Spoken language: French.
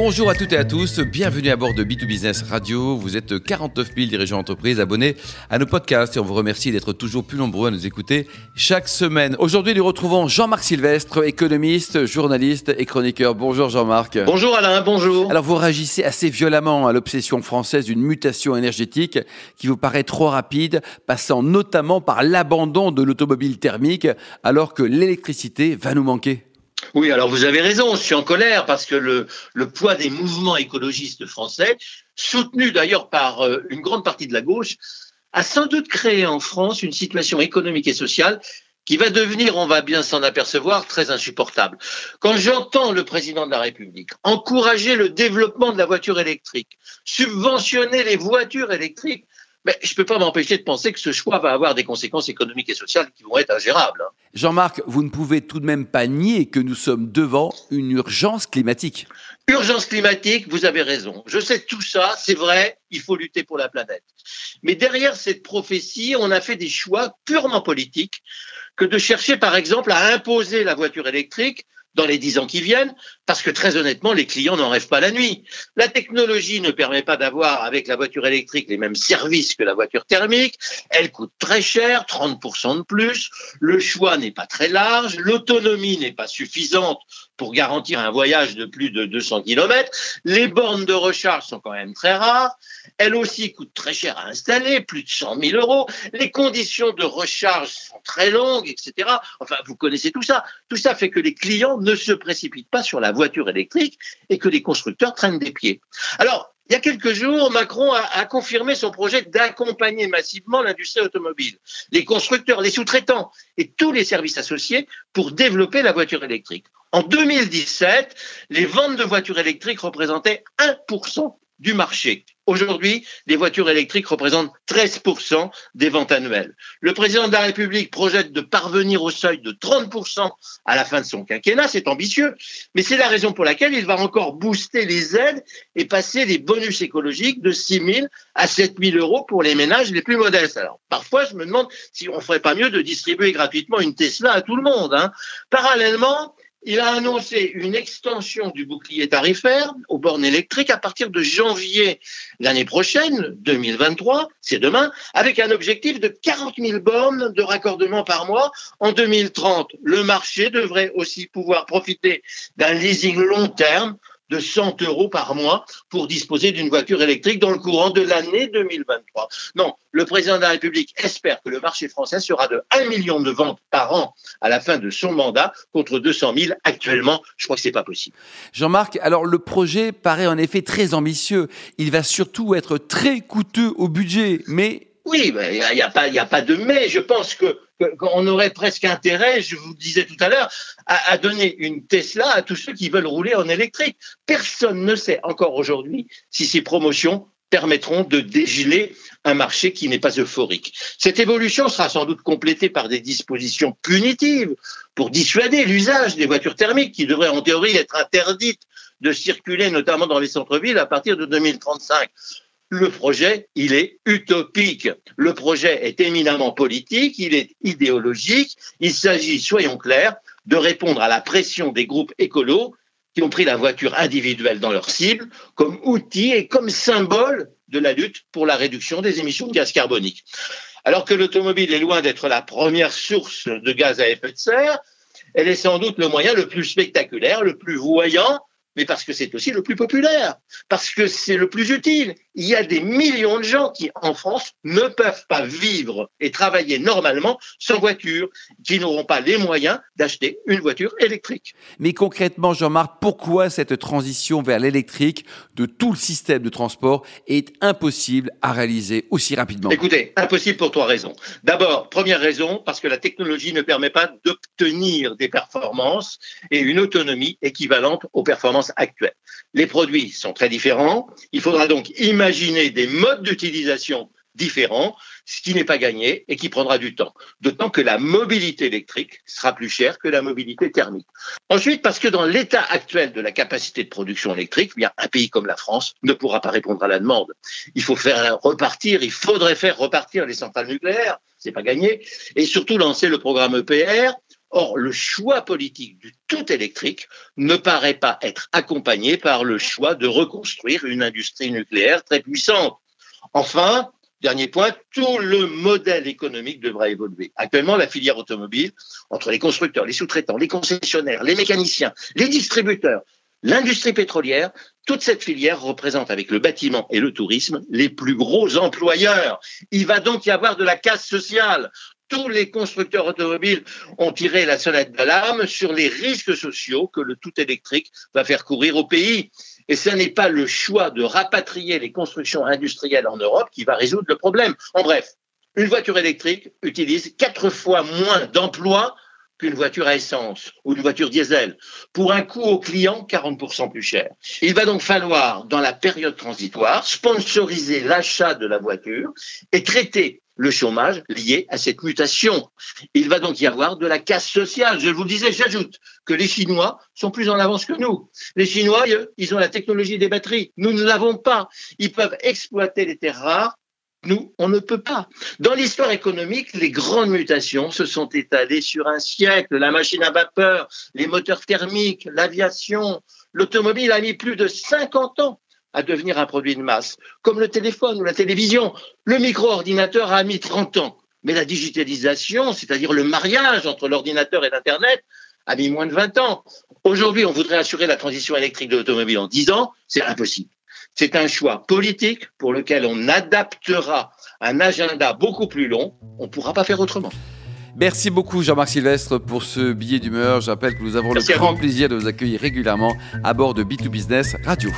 Bonjour à toutes et à tous, bienvenue à bord de B2Business Radio. Vous êtes 49 000 dirigeants d'entreprise abonnés à nos podcasts et on vous remercie d'être toujours plus nombreux à nous écouter chaque semaine. Aujourd'hui, nous retrouvons Jean-Marc Sylvestre, économiste, journaliste et chroniqueur. Bonjour Jean-Marc. Bonjour Alain, bonjour. Alors vous réagissez assez violemment à l'obsession française d'une mutation énergétique qui vous paraît trop rapide, passant notamment par l'abandon de l'automobile thermique alors que l'électricité va nous manquer. Oui, alors vous avez raison, je suis en colère parce que le, le poids des mouvements écologistes français, soutenus d'ailleurs par euh, une grande partie de la gauche, a sans doute créé en France une situation économique et sociale qui va devenir, on va bien s'en apercevoir, très insupportable. Quand j'entends le président de la République encourager le développement de la voiture électrique, subventionner les voitures électriques, mais je ne peux pas m'empêcher de penser que ce choix va avoir des conséquences économiques et sociales qui vont être ingérables. Jean-Marc, vous ne pouvez tout de même pas nier que nous sommes devant une urgence climatique. Urgence climatique, vous avez raison. Je sais tout ça, c'est vrai, il faut lutter pour la planète. Mais derrière cette prophétie, on a fait des choix purement politiques que de chercher, par exemple, à imposer la voiture électrique dans les dix ans qui viennent, parce que très honnêtement, les clients n'en rêvent pas la nuit. La technologie ne permet pas d'avoir avec la voiture électrique les mêmes services que la voiture thermique. Elle coûte très cher, 30% de plus. Le choix n'est pas très large. L'autonomie n'est pas suffisante pour garantir un voyage de plus de 200 km. Les bornes de recharge sont quand même très rares. Elle aussi coûte très cher à installer, plus de 100 000 euros. Les conditions de recharge sont très longues, etc. Enfin, vous connaissez tout ça. Tout ça fait que les clients se précipitent pas sur la voiture électrique et que les constructeurs traînent des pieds. Alors, il y a quelques jours, Macron a, a confirmé son projet d'accompagner massivement l'industrie automobile, les constructeurs, les sous-traitants et tous les services associés pour développer la voiture électrique. En 2017, les ventes de voitures électriques représentaient 1% du marché. Aujourd'hui, les voitures électriques représentent 13% des ventes annuelles. Le président de la République projette de parvenir au seuil de 30% à la fin de son quinquennat. C'est ambitieux, mais c'est la raison pour laquelle il va encore booster les aides et passer les bonus écologiques de 6 000 à 7 000 euros pour les ménages les plus modestes. Alors, parfois, je me demande si on ferait pas mieux de distribuer gratuitement une Tesla à tout le monde. Hein. Parallèlement, il a annoncé une extension du bouclier tarifaire aux bornes électriques à partir de janvier l'année prochaine, 2023, c'est demain, avec un objectif de 40 000 bornes de raccordement par mois. En 2030, le marché devrait aussi pouvoir profiter d'un leasing long terme de 100 euros par mois pour disposer d'une voiture électrique dans le courant de l'année 2023. Non, le président de la République espère que le marché français sera de 1 million de ventes par an à la fin de son mandat contre 200 000 actuellement. Je crois que c'est pas possible. Jean-Marc, alors le projet paraît en effet très ambitieux. Il va surtout être très coûteux au budget, mais Oui, il n'y a, pas, de mais. Je pense que- qu'on aurait presque intérêt, je vous le disais tout à l'heure, à, donner une Tesla à tous ceux qui veulent rouler en électrique. Personne ne sait encore aujourd'hui si ces promotions permettront de dégeler un marché qui n'est pas euphorique. Cette évolution sera sans doute complétée par des dispositions punitives pour dissuader l'usage des voitures thermiques qui devraient en théorie être interdites de circuler notamment dans les centres-villes à partir de 2035. Le projet, il est utopique. Le projet est éminemment politique, il est idéologique. Il s'agit, soyons clairs, de répondre à la pression des groupes écolos qui ont pris la voiture individuelle dans leur cible comme outil et comme symbole de la lutte pour la réduction des émissions de gaz carbonique. Alors que l'automobile est loin d'être la première source de gaz à effet de serre, elle est sans doute le moyen le plus spectaculaire, le plus voyant, mais parce que c'est aussi le plus populaire, parce que c'est le plus utile. Il y a des millions de gens qui, en France, ne peuvent pas vivre et travailler normalement sans voiture, qui n'auront pas les moyens d'acheter une voiture électrique. Mais concrètement, Jean-Marc, pourquoi cette transition vers l'électrique de tout le système de transport est impossible à réaliser aussi rapidement? Écoutez, impossible pour trois raisons. D'abord, première raison, parce que la technologie ne permet pas d'obtenir des performances et une autonomie équivalente aux performances actuelles. Les produits sont très différents. Il faudra donc imaginer des modes d'utilisation différents, ce qui n'est pas gagné et qui prendra du temps. D'autant que la mobilité électrique sera plus chère que la mobilité thermique. Ensuite, parce que dans l'état actuel de la capacité de production électrique, eh bien, un pays comme la France ne pourra pas répondre à la demande. Il faut faire repartir, il faudrait faire repartir les centrales nucléaires. c'est pas gagné, et surtout lancer le programme EPR. Or, le choix politique du tout électrique ne paraît pas être accompagné par le choix de reconstruire une industrie nucléaire très puissante. Enfin, Dernier point, tout le modèle économique devra évoluer. Actuellement, la filière automobile, entre les constructeurs, les sous-traitants, les concessionnaires, les mécaniciens, les distributeurs, l'industrie pétrolière, toute cette filière représente avec le bâtiment et le tourisme les plus gros employeurs. Il va donc y avoir de la casse sociale. Tous les constructeurs automobiles ont tiré la sonnette d'alarme sur les risques sociaux que le tout électrique va faire courir au pays. Et ce n'est pas le choix de rapatrier les constructions industrielles en Europe qui va résoudre le problème. En bref, une voiture électrique utilise quatre fois moins d'emplois qu'une voiture à essence ou une voiture diesel, pour un coût au client 40% plus cher. Il va donc falloir, dans la période transitoire, sponsoriser l'achat de la voiture et traiter le chômage lié à cette mutation. Il va donc y avoir de la casse sociale. Je vous le disais, j'ajoute que les Chinois sont plus en avance que nous. Les Chinois, ils ont la technologie des batteries. Nous ne l'avons pas. Ils peuvent exploiter les terres rares nous, on ne peut pas. Dans l'histoire économique, les grandes mutations se sont étalées sur un siècle. La machine à vapeur, les moteurs thermiques, l'aviation, l'automobile a mis plus de 50 ans à devenir un produit de masse, comme le téléphone ou la télévision. Le micro-ordinateur a mis 30 ans. Mais la digitalisation, c'est-à-dire le mariage entre l'ordinateur et l'Internet, a mis moins de 20 ans. Aujourd'hui, on voudrait assurer la transition électrique de l'automobile en 10 ans, c'est impossible. C'est un choix politique pour lequel on adaptera un agenda beaucoup plus long. On ne pourra pas faire autrement. Merci beaucoup Jean-Marc Sylvestre pour ce billet d'humeur. Je rappelle que nous avons le grand plaisir de vous accueillir régulièrement à bord de B2Business Radio.